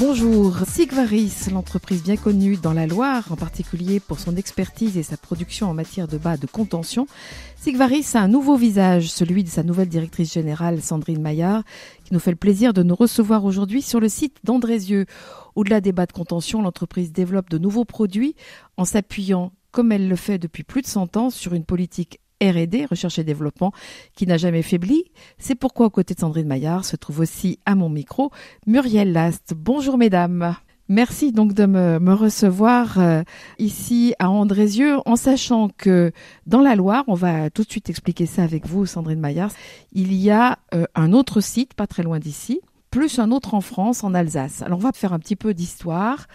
Bonjour, Sigvaris, l'entreprise bien connue dans la Loire, en particulier pour son expertise et sa production en matière de bas de contention. Sigvaris a un nouveau visage, celui de sa nouvelle directrice générale Sandrine Maillard, qui nous fait le plaisir de nous recevoir aujourd'hui sur le site d'Andrézieux. Au-delà des bas de contention, l'entreprise développe de nouveaux produits en s'appuyant comme elle le fait depuis plus de 100 ans sur une politique R&D, recherche et développement, qui n'a jamais faibli. C'est pourquoi, aux côtés de Sandrine Maillard, se trouve aussi à mon micro Muriel Last. Bonjour mesdames. Merci donc de me, recevoir euh, ici à Andrézieux, en sachant que dans la Loire, on va tout de suite expliquer ça avec vous, Sandrine Maillard, il y a euh, un autre site, pas très loin d'ici, plus un autre en France, en Alsace. Alors on va faire un petit peu d'histoire.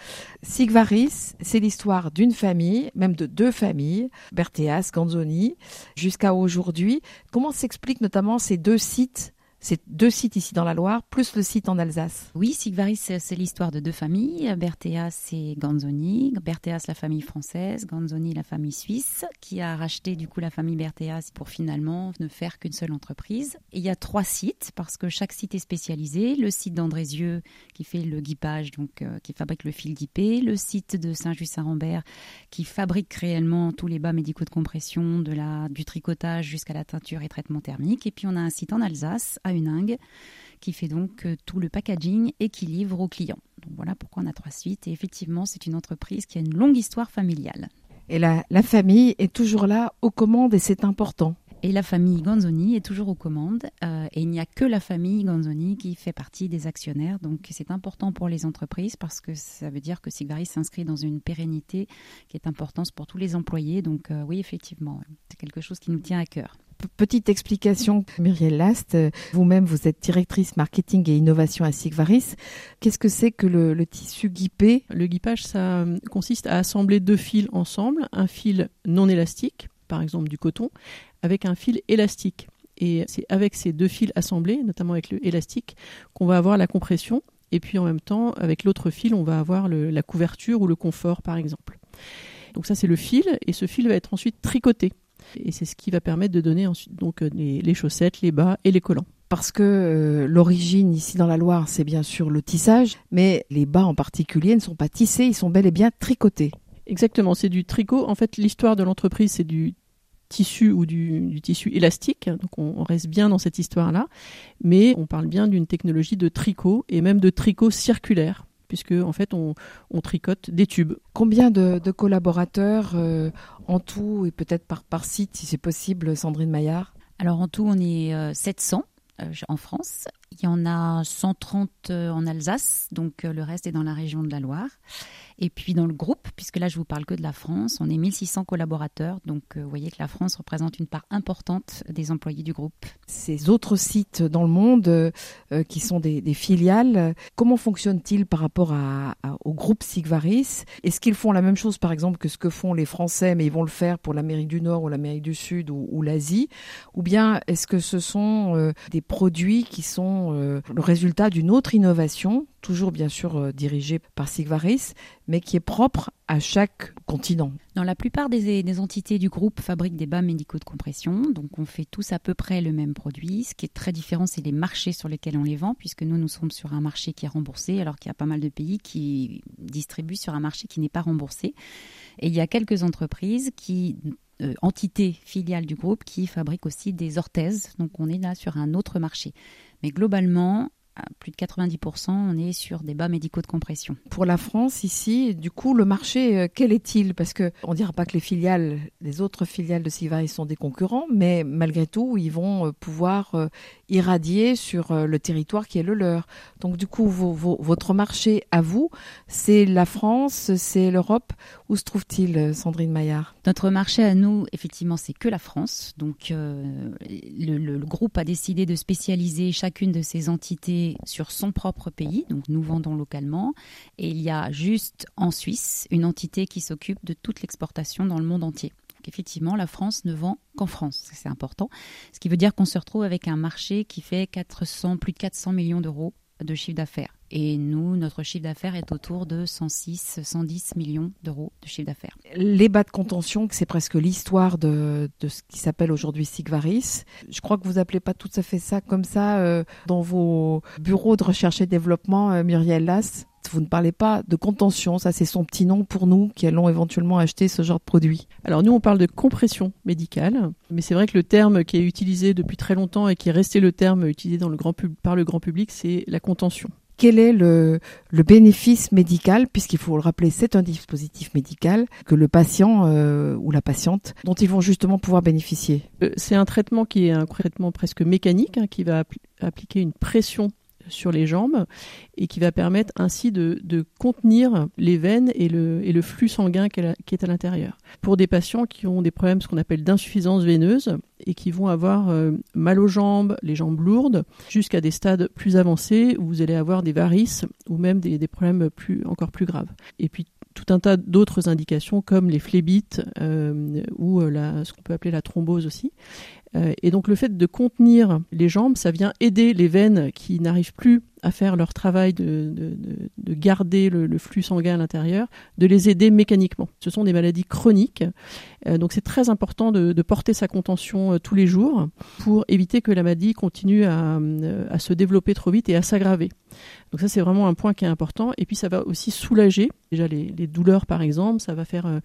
Sigvaris, c'est l'histoire d'une famille, même de deux familles, Berthéas, Ganzoni, jusqu'à aujourd'hui. Comment s'expliquent notamment ces deux sites c'est deux sites ici dans la Loire, plus le site en Alsace. Oui, Sigvaris, c'est l'histoire de deux familles. Berthéas et Ganzoni. Berthéas, la famille française, Ganzoni, la famille suisse, qui a racheté du coup la famille Berthéas pour finalement ne faire qu'une seule entreprise. Il y a trois sites, parce que chaque site est spécialisé. Le site d'Andrézieux, qui fait le guipage, donc euh, qui fabrique le fil guipé. Le site de Saint-Just-Saint-Rambert, qui fabrique réellement tous les bas médicaux de compression, de la, du tricotage jusqu'à la teinture et traitement thermique. Et puis on a un site en Alsace, à Qui fait donc euh, tout le packaging et qui livre aux clients. Donc voilà pourquoi on a trois suites. Et effectivement, c'est une entreprise qui a une longue histoire familiale. Et la famille est toujours là aux commandes et c'est important. Et la famille Ganzoni est toujours aux commandes. Euh, et il n'y a que la famille Ganzoni qui fait partie des actionnaires. Donc c'est important pour les entreprises parce que ça veut dire que Sigvaris s'inscrit dans une pérennité qui est importante pour tous les employés. Donc euh, oui, effectivement, c'est quelque chose qui nous tient à cœur. Petite explication, Muriel Last, vous-même vous êtes directrice marketing et innovation à Sigvaris. Qu'est-ce que c'est que le, tissu guipé Le guipage, ça euh, consiste à assembler deux fils ensemble, un fil non élastique, par exemple du coton, avec un fil élastique. Et c'est avec ces deux fils assemblés, notamment avec le élastique, qu'on va avoir la compression. Et puis en même temps, avec l'autre fil, on va avoir la couverture ou le confort, par exemple. Donc ça, c'est le fil, et ce fil va être ensuite tricoté. Et c'est ce qui va permettre de donner ensuite donc euh, les, chaussettes, les bas et les collants parce que euh, l'origine ici dans la Loire, c'est bien sûr le tissage, mais les bas en particulier ne sont pas tissés, ils sont bel et bien tricotés. Exactement, c'est du tricot. En fait, l'histoire de l'entreprise, c'est du tissu ou du, tissu élastique, donc on, reste bien dans cette histoire-là, mais on parle bien d'une technologie de tricot et même de tricot circulaire puisque en fait on, tricote des tubes. Combien de, collaborateurs euh, en tout et peut-être par, par site si c'est possible, Sandrine Maillard? Alors en tout on est 700 euh, euh, en France, il y en a 130 en Alsace, donc le reste est dans la région de la Loire. Et puis dans le groupe, puisque là je vous parle que de la France, on est 1600 collaborateurs, donc euh, vous voyez que la France représente une part importante des employés du groupe. Ces autres sites dans le monde euh, qui sont des, filiales, comment fonctionnent-ils par rapport au groupe Sigvaris? Est-ce qu'ils font la même chose par exemple que ce que font les Français, mais ils vont le faire pour l'Amérique du Nord ou l'Amérique du Sud ou, l'Asie? Ou bien est-ce que ce sont euh, des produits qui sont le résultat d'une autre innovation toujours bien sûr euh, dirigé par Sigvaris, mais qui est propre à chaque continent. Dans la plupart des, entités du groupe fabriquent des bas médicaux de compression, donc on fait tous à peu près le même produit. Ce qui est très différent, c'est les marchés sur lesquels on les vend, puisque nous, nous sommes sur un marché qui est remboursé, alors qu'il y a pas mal de pays qui distribuent sur un marché qui n'est pas remboursé. Et il y a quelques entreprises qui euh, entités filiales du groupe qui fabriquent aussi des orthèses. Donc on est là sur un autre marché. Mais globalement, plus de 90%, on est sur des bas médicaux de compression. Pour la France, ici, du coup, le marché, euh, quel est-il? Parce que on dira pas que les filiales, les autres filiales de Sivaris sont des concurrents, mais malgré tout, ils vont euh, pouvoir euh, irradier sur le territoire qui est le leur. Donc, du coup, votre marché à vous, c'est la France, c'est l'Europe. Où se trouve-t-il, Sandrine Maillard? Notre marché à nous, effectivement, c'est que la France. Donc, le groupe a décidé de spécialiser chacune de ses entités sur son propre pays, donc nous vendons localement, et il y a juste en Suisse une entité qui s'occupe de toute l'exportation dans le monde entier Donc effectivement, la France ne vend qu'en France, c'est important. Ce qui veut dire qu'on se retrouve avec un marché qui fait 400, plus de 400 millions d'euros de chiffre d'affaires. Et nous, notre chiffre d'affaires est autour de 106, 110 millions d'euros de chiffre d'affaires. Les bas de contention, c'est presque l'histoire de, ce qui s'appelle aujourd'hui Sigvaris. Je crois que vous appelez pas tout à fait ça comme ça euh, dans vos bureaux de recherche et développement, euh, Muriel Lass. Vous ne parlez pas de contention, ça c'est son petit nom pour nous qui allons éventuellement acheter ce genre de produit. Alors nous on parle de compression médicale, mais c'est vrai que le terme qui est utilisé depuis très longtemps et qui est resté le terme utilisé dans le grand par le grand public, c'est la contention quel est le, bénéfice médical, puisqu'il faut le rappeler, c'est un dispositif médical que le patient euh, ou la patiente, dont ils vont justement pouvoir bénéficier? Euh, C'est un traitement qui est un traitement presque mécanique, hein, qui va appliquer une pression sur les jambes et qui va permettre ainsi de, contenir les veines et le, et le flux sanguin qui est à l'intérieur. Pour des patients qui ont des problèmes, ce qu'on appelle d'insuffisance veineuse, et qui vont avoir euh, mal aux jambes, les jambes lourdes, jusqu'à des stades plus avancés où vous allez avoir des varices ou même des, problèmes plus, encore plus graves. Et puis tout un tas d'autres indications comme les phlébites euh, ou euh, la, ce qu'on peut appeler la thrombose aussi. Euh, et donc le fait de contenir les jambes, ça vient aider les veines qui n'arrivent plus à faire leur travail de, de, garder le, flux sanguin à l'intérieur, de les aider mécaniquement. Ce sont des maladies chroniques, euh, donc c'est très important de, porter sa contention euh, tous les jours pour éviter que la maladie continue à, à se développer trop vite et à s'aggraver. Donc ça c'est vraiment un point qui est important. Et puis ça va aussi soulager déjà les, douleurs par exemple, ça va faire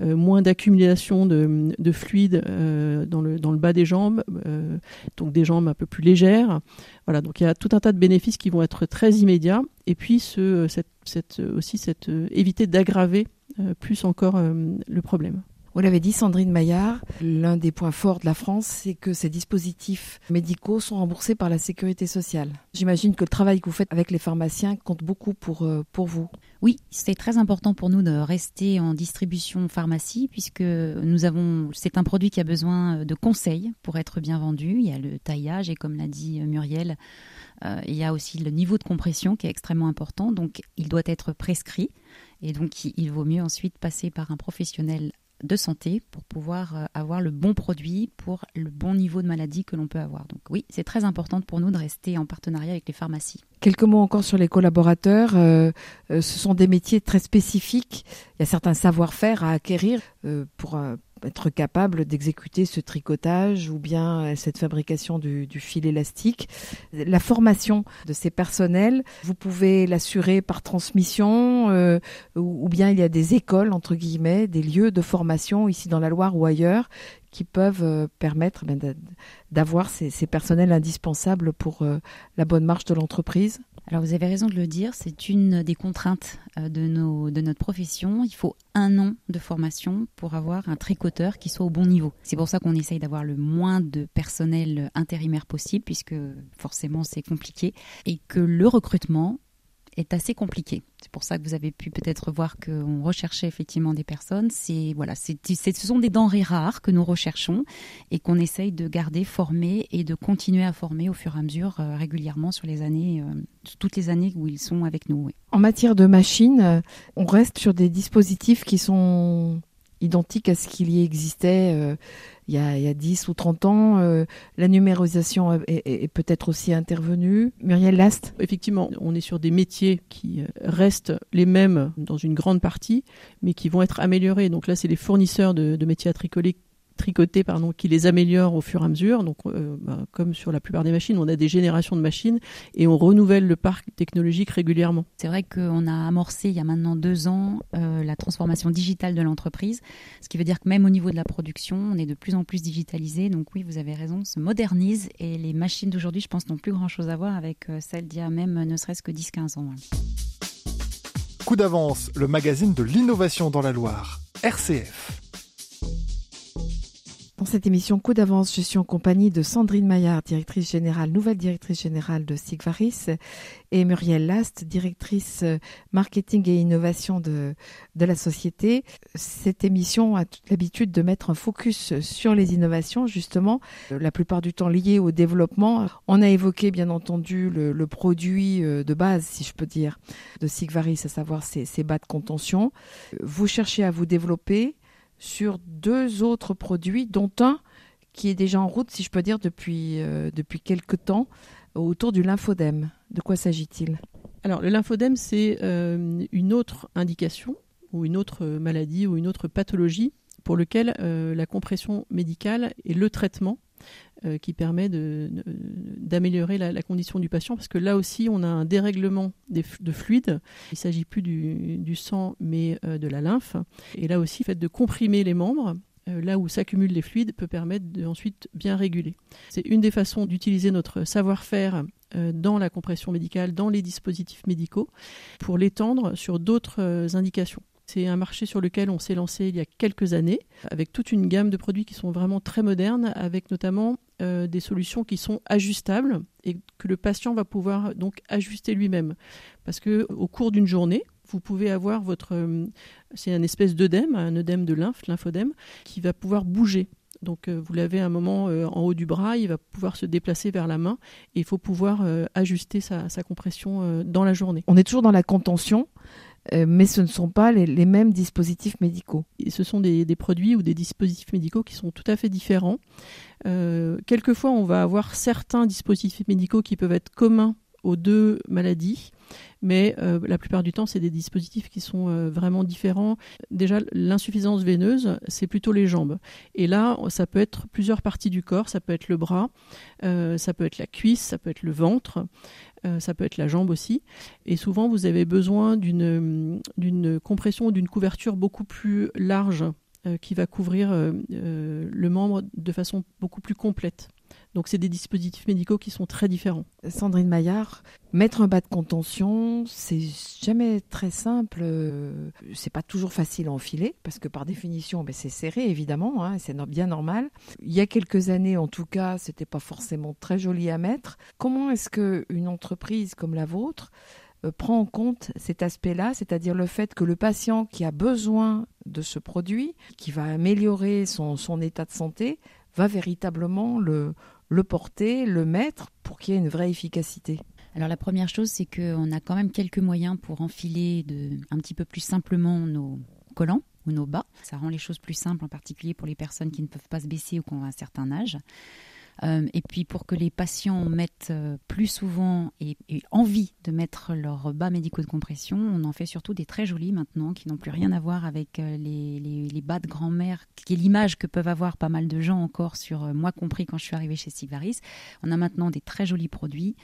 moins d'accumulation de, de dans le bas des jambes, donc des jambes un peu plus légères. Voilà, donc il y a tout un tas de bénéfices qui vont être très immédiats. Et puis ce, cette, aussi euh, éviter d'aggraver euh, plus encore euh, le problème. Vous l'avez dit, Sandrine Maillard, l'un des points forts de la France, c'est que ces dispositifs médicaux sont remboursés par la sécurité sociale. J'imagine que le travail que vous faites avec les pharmaciens compte beaucoup pour, pour vous. Oui, c'est très important pour nous de rester en distribution pharmacie puisque nous avons, c'est un produit qui a besoin de conseils pour être bien vendu. Il y a le taillage et comme l'a dit Muriel, euh, il y a aussi le niveau de compression qui est extrêmement important, donc il doit être prescrit. Et donc il vaut mieux ensuite passer par un professionnel de santé pour pouvoir euh, avoir le bon produit pour le bon niveau de maladie que l'on peut avoir. Donc oui, c'est très important pour nous de rester en partenariat avec les pharmacies. Quelques mots encore sur les collaborateurs. Euh, ce sont des métiers très spécifiques. Il y a certains savoir-faire à acquérir pour être capable d'exécuter ce tricotage ou bien euh, cette fabrication du, fil élastique. La formation de ces personnels, vous pouvez l'assurer par transmission euh, ou, bien il y a des écoles, entre guillemets, des lieux de formation ici dans la Loire ou ailleurs qui peuvent euh, permettre ben, d'avoir ces, personnels indispensables pour la bonne marche de l'entreprise alors vous avez raison de le dire, c'est une des contraintes euh, de, de notre profession. Il faut un an de formation pour avoir un tricoteur qui soit au bon niveau. C'est pour ça qu'on essaye d'avoir le moins de personnel intérimaire possible, puisque forcément c'est compliqué, et que le recrutement est assez compliqué. C'est pour ça que vous avez pu peut-être voir qu'on recherchait effectivement des personnes. C'est voilà, c'est, ce sont des denrées rares que nous recherchons et qu'on essaye de garder formés et de continuer à former au fur et à mesure euh, régulièrement sur les années, euh, toutes les années où ils sont avec nous. En matière de machines, euh, on reste sur des dispositifs qui sont identiques à ce qu'il y existait il y, a, il y a 10 ou 30 ans. Euh, la numérisation est, peut-être aussi intervenue. Muriel Last Effectivement, on est sur des métiers qui euh, restent les mêmes dans une grande partie, mais qui vont être améliorés. Donc là, c'est les fournisseurs de, de métiers à tricoler tricoter pardon, qui les améliore au fur et à mesure. Donc, euh, bah, comme sur la plupart des machines, on a des générations de machines et on renouvelle le parc technologique régulièrement. C'est vrai qu'on a amorcé il y a maintenant deux ans euh, la transformation digitale de l'entreprise, ce qui veut dire que même au niveau de la production, on est de plus en plus digitalisé. Donc oui, vous avez raison, on se modernise et les machines d'aujourd'hui, je pense, n'ont plus grand-chose à voir avec euh, celles d'il y a même ne serait-ce que 10-15 ans. Coup d'avance, le magazine de l'innovation dans la Loire, RCF. Dans cette émission Coup d'avance, je suis en compagnie de Sandrine Maillard, directrice générale, nouvelle directrice générale de Sigvaris, et Muriel Last, directrice euh, marketing et innovation de, de la société. Cette émission a l'habitude de mettre un focus sur les innovations, justement, euh, la plupart du temps liées au développement. On a évoqué, bien entendu, le, produit euh, de base, si je peux dire, de Sigvaris, à savoir ses, ses bas de contention. Vous cherchez à vous développer sur deux autres produits, dont un qui est déjà en route, si je peux dire, depuis, depuis quelques temps, autour du lymphodème. De quoi s'agit-il? Alors, le lymphodème, c'est une autre indication ou une autre maladie ou une autre pathologie pour lequel la compression médicale et le traitement euh, qui permet d'améliorer la, condition du patient parce que là aussi on a un dérèglement de fluides. Il ne s'agit plus du, sang mais euh, de la lymphe. Et là aussi, le fait de comprimer les membres euh, là où s'accumulent les fluides peut permettre de ensuite bien réguler. C'est une des façons d'utiliser notre savoir-faire dans la compression médicale, dans les dispositifs médicaux, pour l'étendre sur d'autres indications. C'est un marché sur lequel on s'est lancé il y a quelques années, avec toute une gamme de produits qui sont vraiment très modernes, avec notamment euh, des solutions qui sont ajustables et que le patient va pouvoir donc ajuster lui-même. Parce que au cours d'une journée, vous pouvez avoir votre, euh, c'est un espèce d'œdème, un œdème de lymphe, lymphodème, qui va pouvoir bouger. Donc euh, vous l'avez un moment en haut du bras, il va pouvoir se déplacer vers la main et il faut pouvoir ajuster sa compression dans la journée. On est toujours dans la contention. Euh, mais ce ne sont pas les, mêmes dispositifs médicaux. ce sont des, produits ou des dispositifs médicaux qui sont tout à fait différents. Euh, quelquefois, on va avoir certains dispositifs médicaux qui peuvent être communs aux deux maladies, mais euh, la plupart du temps, c'est des dispositifs qui sont vraiment différents. Déjà, l'insuffisance veineuse, c'est plutôt les jambes. Et là, ça peut être plusieurs parties du corps, ça peut être le bras, ça peut être la cuisse, ça peut être le ventre, ça peut être la jambe aussi. Et souvent, vous avez besoin d'une compression ou d'une couverture beaucoup plus large qui va couvrir le membre de façon beaucoup plus complète. Donc c'est des dispositifs médicaux qui sont très différents. Sandrine Maillard, mettre un bas de contention, c'est jamais très simple. Euh, c'est pas toujours facile à enfiler parce que par définition, ben, c'est serré évidemment, hein, c'est bien normal. Il y a quelques années, en tout cas, c'était pas forcément très joli à mettre. Comment est-ce que une entreprise comme la vôtre euh, prend en compte cet aspect-là, c'est-à-dire le fait que le patient qui a besoin de ce produit, qui va améliorer son, son état de santé, va véritablement le, le porter, le mettre pour qu'il y ait une vraie efficacité alors la première chose, c'est qu'on a quand même quelques moyens pour enfiler de, un petit peu plus simplement nos collants ou nos bas. Ça rend les choses plus simples, en particulier pour les personnes qui ne peuvent pas se baisser ou qui ont un certain âge. Euh, et puis pour que les patients mettent euh, plus souvent et, envie de mettre leurs bas médicaux de compression, on en fait surtout des très jolis maintenant qui n'ont plus rien à voir avec euh, les, les, bas de grand-mère, qui est l'image que peuvent avoir pas mal de gens encore sur moi compris quand je suis arrivée chez Sigvaris. On a maintenant des très jolis produits.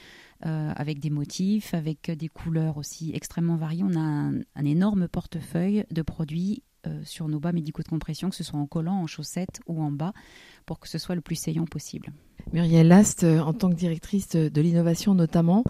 avec des motifs, avec des couleurs aussi extrêmement variées. On a un, énorme portefeuille de produits sur nos bas médicaux de compression, que ce soit en collant, en chaussettes ou en bas pour que ce soit le plus saillant possible. Muriel Last, euh, en tant que directrice de l'innovation notamment,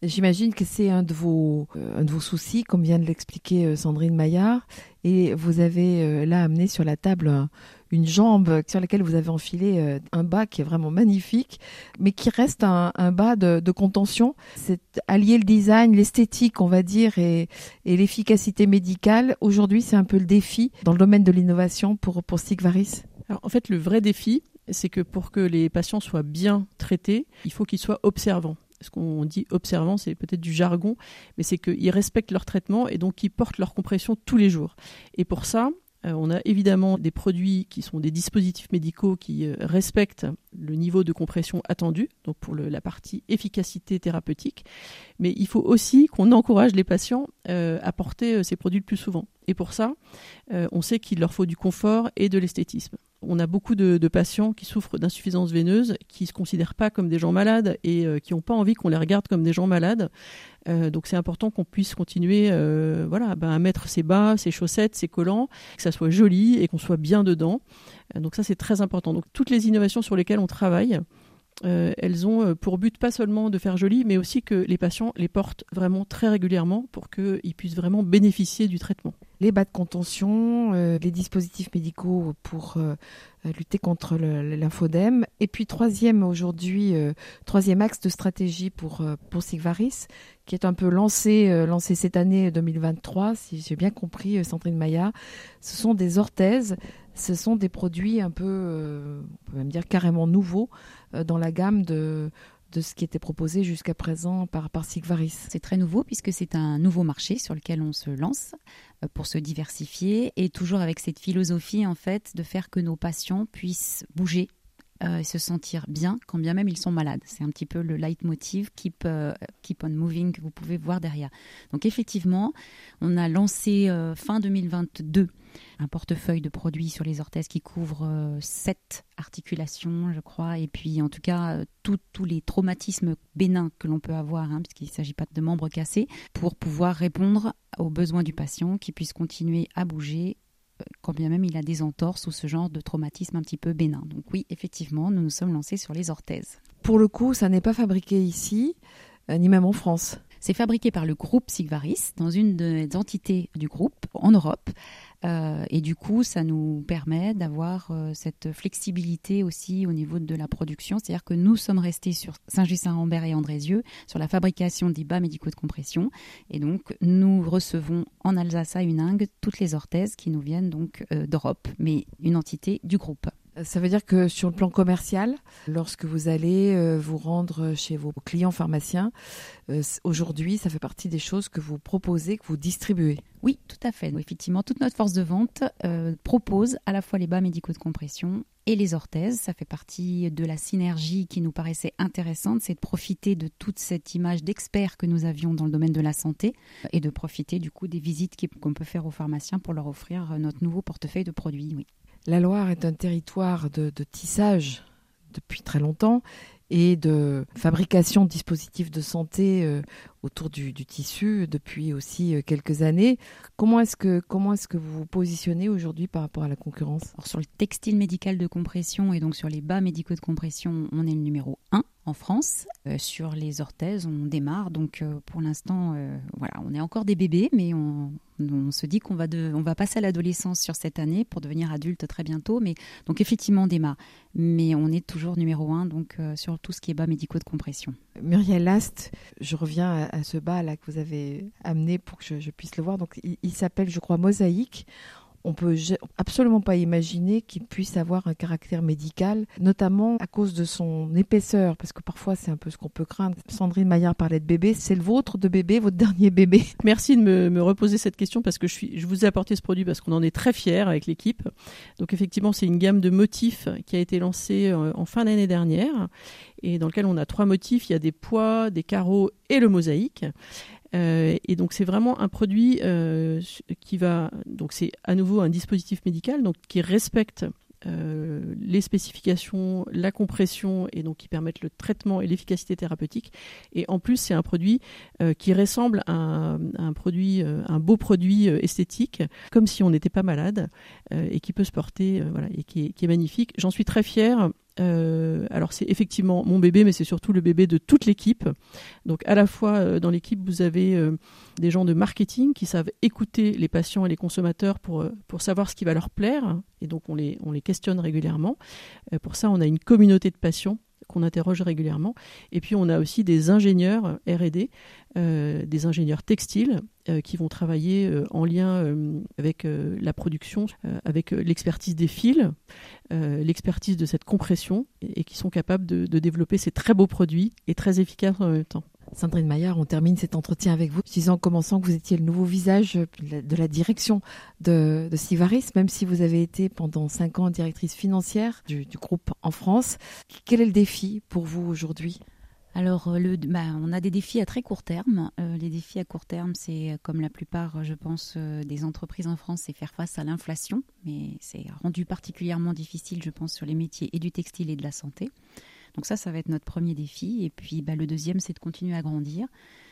J'imagine que c'est un de vos euh, de vos soucis, comme vient de l'expliquer euh, Sandrine Maillard, et vous avez là amené sur la table une jambe sur laquelle vous avez enfilé un bas qui est vraiment magnifique, mais qui reste un, bas de, contention. C'est allier le design, l'esthétique, on va dire, et, l'efficacité médicale. Aujourd'hui, c'est un peu le défi dans le domaine de l'innovation pour pour Sigvaris en fait, le vrai défi, c'est que pour que les patients soient bien traités, il faut qu'ils soient observants. Ce qu'on dit observant, c'est peut-être du jargon, mais c'est qu'ils respectent leur traitement et donc qu'ils portent leur compression tous les jours. Et pour ça, euh, on a évidemment des produits qui sont des dispositifs médicaux qui euh, respectent le niveau de compression attendu, donc pour la partie efficacité thérapeutique, mais il faut aussi qu'on encourage les patients euh, à porter ces produits le plus souvent. Et pour ça, on sait qu'il leur faut du confort et de l'esthétisme. On a beaucoup de, patients qui souffrent d'insuffisance veineuse, qui ne se considèrent pas comme des gens malades et qui n'ont pas envie qu'on les regarde comme des gens malades. Euh, donc c'est important qu'on puisse continuer euh, ben, à mettre ses bas, ses chaussettes, ses collants, que ça soit joli et qu'on soit bien dedans. Euh, donc ça c'est très important. Donc toutes les innovations sur lesquelles on travaille, elles ont pour but pas seulement de faire joli, mais aussi que les patients les portent vraiment très régulièrement pour qu'ils puissent vraiment bénéficier du traitement les bas de contention, euh, les dispositifs médicaux pour euh, lutter contre l'infodème. Et puis troisième aujourd'hui, euh, troisième axe de stratégie pour, pour Sigvaris, qui est un peu lancé, lancé cette année 2023, si j'ai bien compris, Sandrine Maya. Ce sont des orthèses, ce sont des produits un peu, on peut même dire carrément nouveaux dans la gamme de de ce qui était proposé jusqu'à présent par, par Sigvaris. C'est très nouveau puisque c'est un nouveau marché sur lequel on se lance euh, pour se diversifier et toujours avec cette philosophie en fait de faire que nos patients puissent bouger euh, se sentir bien quand bien même ils sont malades. C'est un petit peu le leitmotiv keep, euh, keep on moving que vous pouvez voir derrière. Donc effectivement, on a lancé fin 2022 un portefeuille de produits sur les orthèses qui couvre euh, sept articulations, je crois, et puis en tout cas euh, tous les traumatismes bénins que l'on peut avoir, hein, puisqu'il ne s'agit pas de membres cassés, pour pouvoir répondre aux besoins du patient, qui puisse continuer à bouger euh, quand bien même il a des entorses ou ce genre de traumatisme un petit peu bénin. Donc oui, effectivement, nous nous sommes lancés sur les orthèses. Pour le coup, ça n'est pas fabriqué ici, ni même en France. C'est fabriqué par le groupe Sigvaris, dans une des entités du groupe en Europe. Euh, et du coup, ça nous permet d'avoir euh, cette flexibilité aussi au niveau de la production. C'est-à-dire que nous sommes restés sur Saint-Just-Saint-Rambert et Andrézieux sur la fabrication des bas médicaux de compression. Et donc, nous recevons en Alsace à Uningue toutes les orthèses qui nous viennent donc euh, d'Europe, mais une entité du groupe. Ça veut dire que sur le plan commercial, lorsque vous allez euh, vous rendre chez vos clients pharmaciens, euh, aujourd'hui, ça fait partie des choses que vous proposez, que vous distribuez. Oui, tout à fait. Effectivement, toute notre force de vente euh, propose à la fois les bas médicaux de compression et les orthèses. Ça fait partie de la synergie qui nous paraissait intéressante, c'est de profiter de toute cette image d'experts que nous avions dans le domaine de la santé et de profiter du coup des visites qu'on peut faire aux pharmaciens pour leur offrir notre nouveau portefeuille de produits. La Loire est un territoire de, tissage depuis très longtemps et de fabrication de dispositifs de santé euh, autour du, tissu depuis aussi euh, quelques années. Comment est-ce que est-ce que vous vous positionnez aujourd'hui par rapport à la concurrence? Sur le textile médical de compression et donc sur les bas médicaux de compression, on est le numéro 1 en France. Euh, sur les orthèses, on démarre. Donc pour l'instant, voilà, on est encore des bébés, mais on, se dit qu'on va, va passer à l'adolescence sur cette année pour devenir adulte très bientôt. Mais donc effectivement, on démarre. Mais on est toujours numéro un donc euh, tout ce qui est bas médicaux de compression. Muriel Last, je reviens à, ce bas là que vous avez amené pour que je, puisse le voir. Donc il s'appelle, je crois, Mosaïque on peut absolument pas imaginer qu'il puisse avoir un caractère médical, notamment à cause de son épaisseur, parce que parfois c'est un peu ce qu'on peut craindre. Sandrine Maillard parlait de bébé, c'est le vôtre de bébé, votre dernier bébé. Merci de me, reposer cette question parce que je vous ai apporté ce produit parce qu'on en est très fiers avec l'équipe. Donc effectivement, c'est une gamme de motifs qui a été lancée euh, en fin d'année dernière et dans lequel on a trois motifs. Il y a des poids, des carreaux et le mosaïque. Euh, et donc c'est vraiment un produit euh, qui va donc c'est à nouveau un dispositif médical donc qui respecte euh, les spécifications, la compression et donc qui permettent le traitement et l'efficacité thérapeutique. Et en plus, c'est un produit qui ressemble à un, produit, un beau produit esthétique, comme si on n'était pas malade et qui peut se porter, voilà, et qui est magnifique. J'en suis très fière. Euh, alors c'est effectivement mon bébé, mais c'est surtout le bébé de toute l'équipe. Donc à la fois euh, dans l'équipe, vous avez euh, des gens de marketing qui savent écouter les patients et les consommateurs pour, pour savoir ce qui va leur plaire. Et donc on les, on les questionne régulièrement. pour ça, on a une communauté de patients qu'on interroge régulièrement. Et puis on a aussi des ingénieurs RD, euh, des ingénieurs textiles euh, qui vont travailler euh, en lien avec la production, avec l'expertise des fils, l'expertise de cette compression, et, qui sont capables de développer ces très beaux produits et très efficaces en même temps. Sandrine Maillard, on termine cet entretien avec vous, disant en commençant que vous étiez le nouveau visage de la direction de, Sivaris, même si vous avez été pendant cinq ans directrice financière du, groupe en France. Quel est le défi pour vous aujourd'hui? Alors, le, bah, on a des défis à très court terme. Euh, les défis à court terme, c'est comme la plupart, je pense, euh, des entreprises en France, c'est faire face à l'inflation, mais c'est rendu particulièrement difficile, je pense, sur les métiers et du textile et de la santé. Donc ça, ça va être notre premier défi. Et puis bah, le deuxième, c'est de continuer à grandir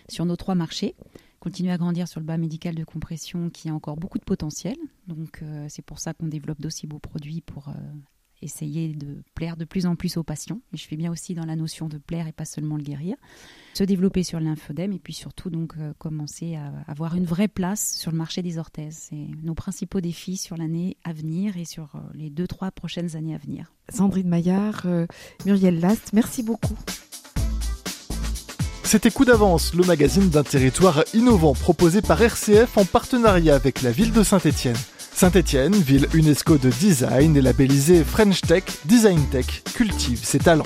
sur nos trois marchés, continuer à grandir sur le bas médical de compression qui a encore beaucoup de potentiel. Donc euh, c'est pour ça qu'on développe d'aussi beaux produits pour euh, essayer de plaire de plus en plus aux patients. Et je fais bien aussi dans la notion de plaire et pas seulement le guérir. Se développer sur l'infodème et puis surtout donc euh, commencer à avoir une vraie place sur le marché des orthèses. C'est nos principaux défis sur l'année à venir et sur euh, les deux, trois prochaines années à venir. Sandrine Maillard, euh, Muriel Last, merci beaucoup. C'était Coup d'avance, le magazine d'un territoire innovant proposé par RCF en partenariat avec la ville de Saint-Étienne. Saint-Étienne, ville UNESCO de design et labellisée French Tech, Design Tech, cultive ses talents.